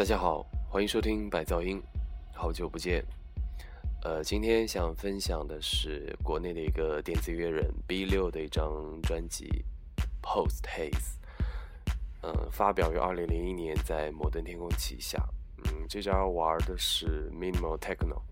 大家好，欢迎收听百噪音，好久不见。呃，今天想分享的是国内的一个电子乐人 B 六的一张专辑《Post Haze》，嗯，发表于二零零一年在摩登天空旗下。嗯，这张玩的是 Minimal Techno。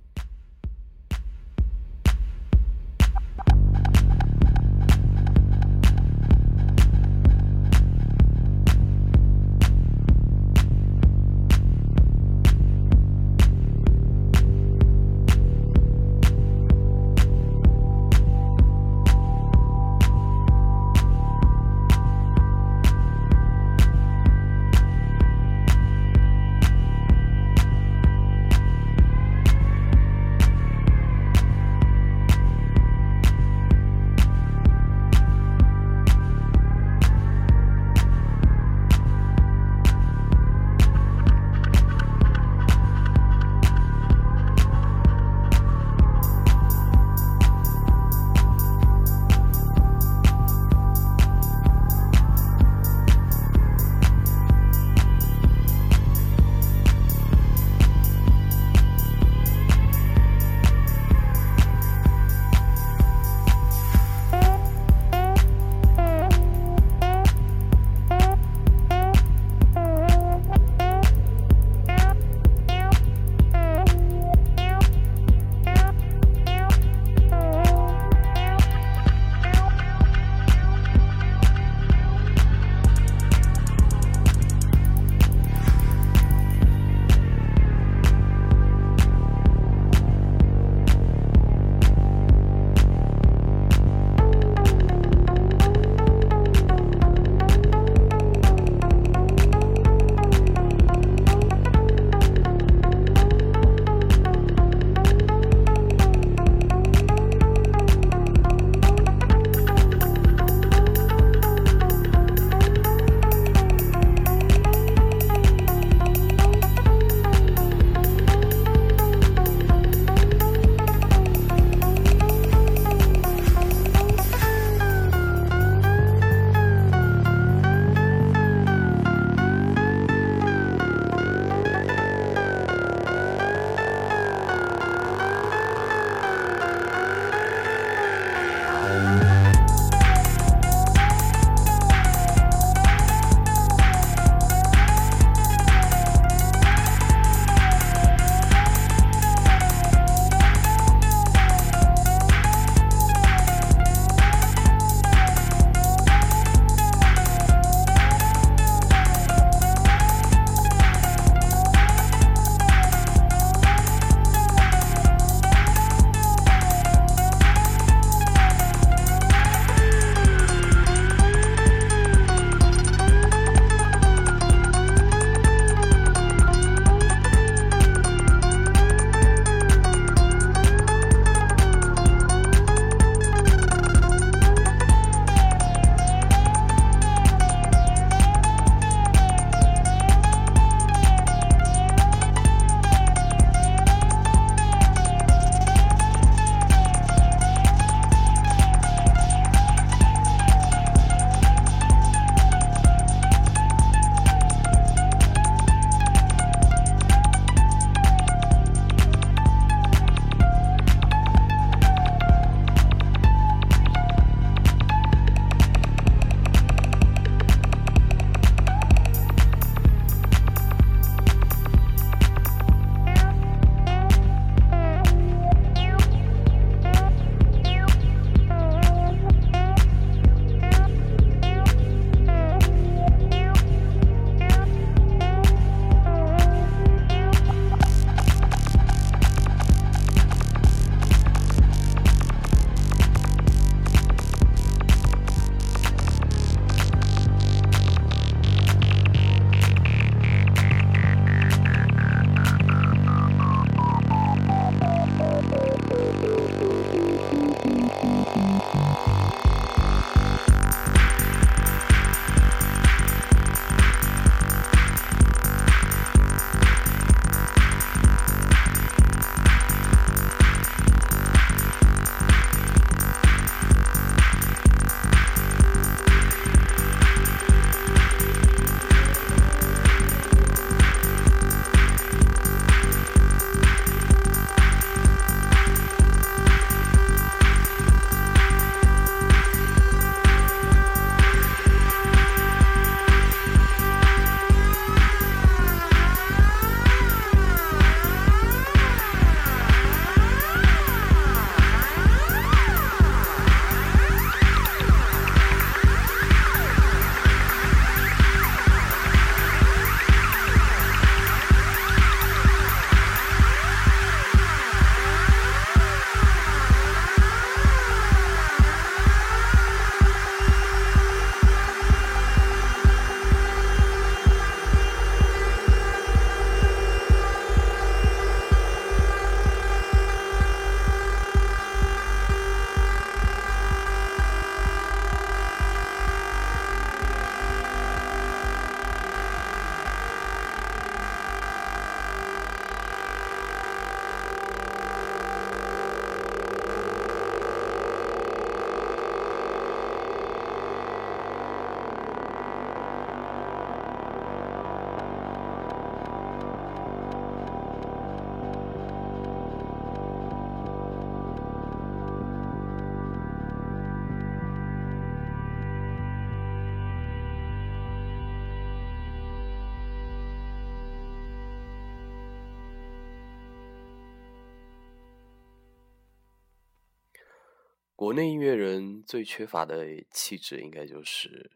国内音乐人最缺乏的气质，应该就是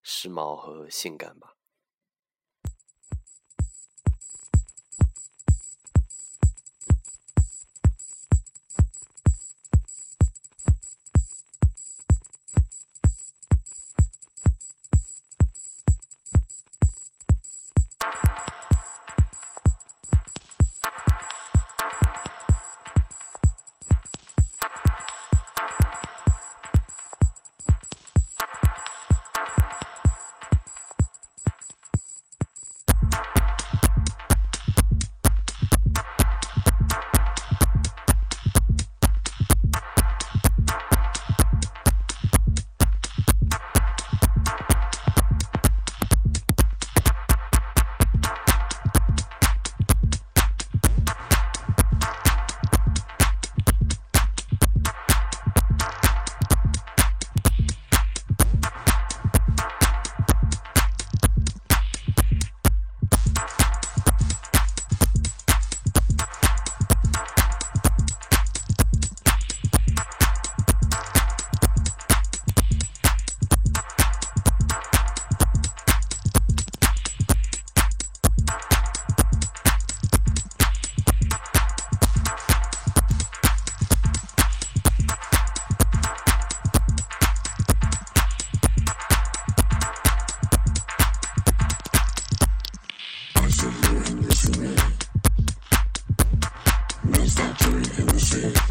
时髦和性感吧。Yeah.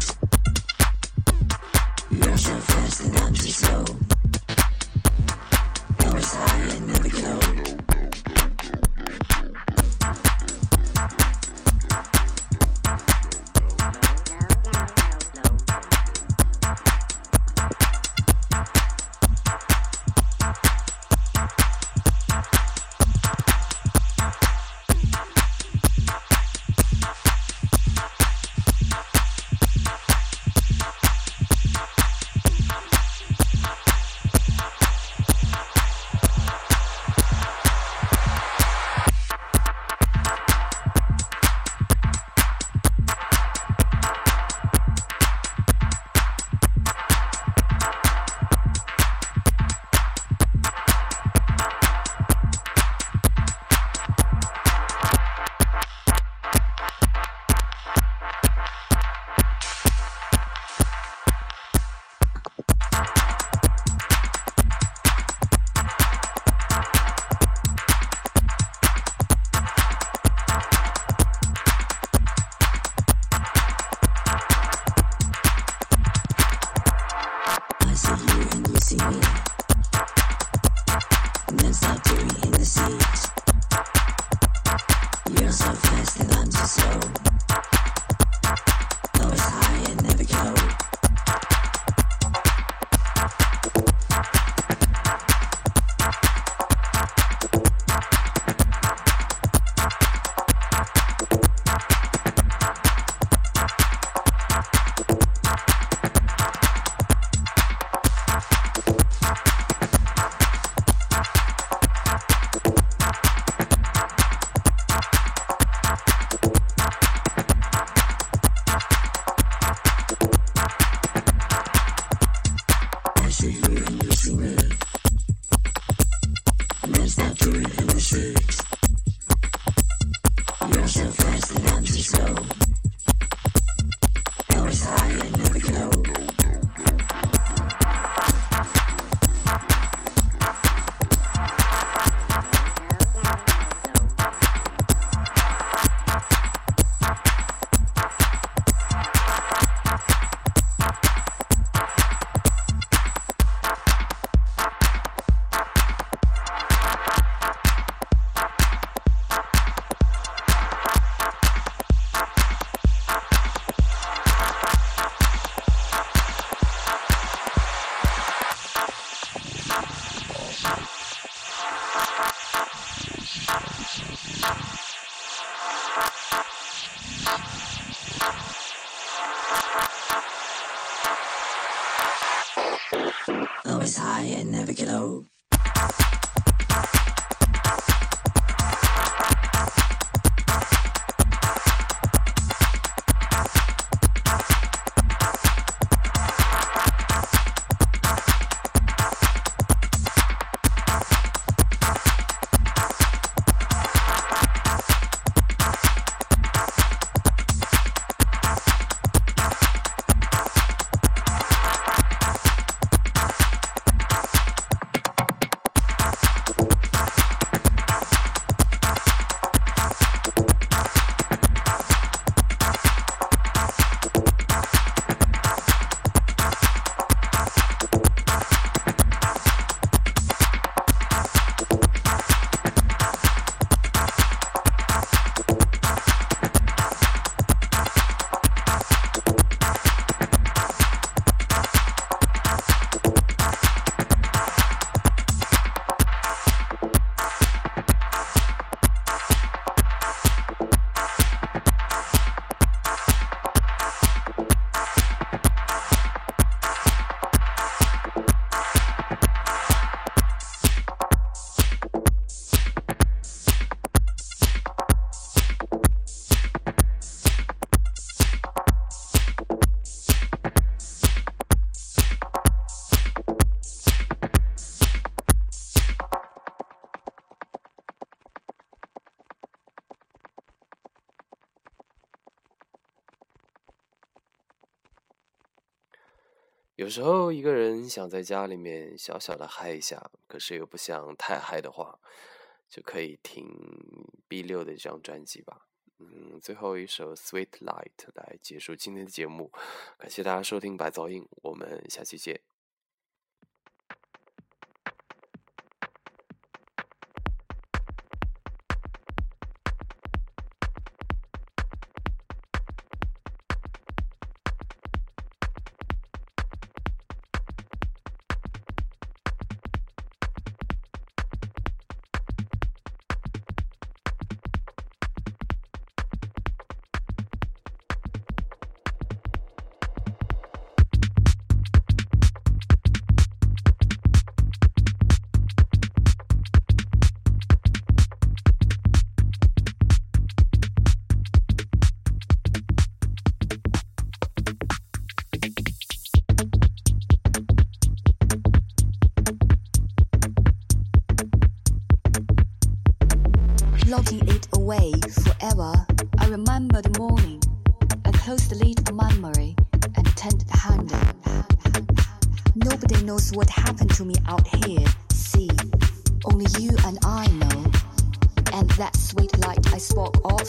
有时候一个人想在家里面小小的嗨一下，可是又不想太嗨的话，就可以听 B 六的这张专辑吧。嗯，最后一首《Sweet Light》来结束今天的节目，感谢大家收听白噪音，我们下期见。Away forever. I remember the morning. I closed the lid on memory and turned the handle. Nobody knows what happened to me out here. See, only you and I know. And that sweet light I spoke of,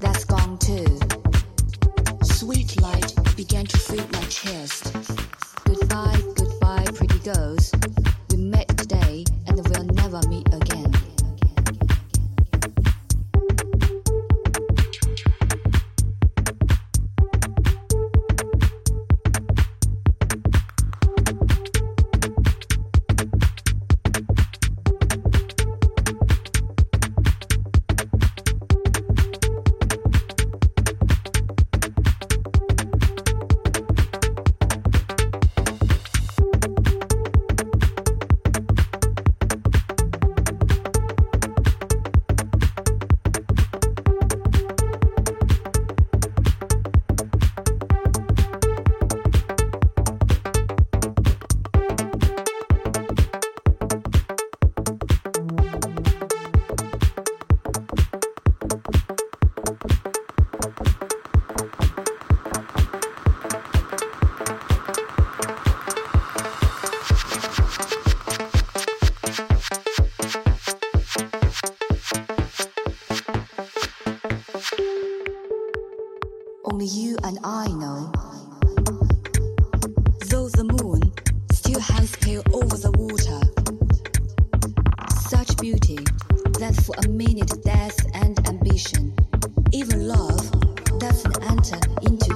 that's gone too. Sweet light began to fill my chest. Goodbye, goodbye, pretty girls. We met today and we'll never meet enter into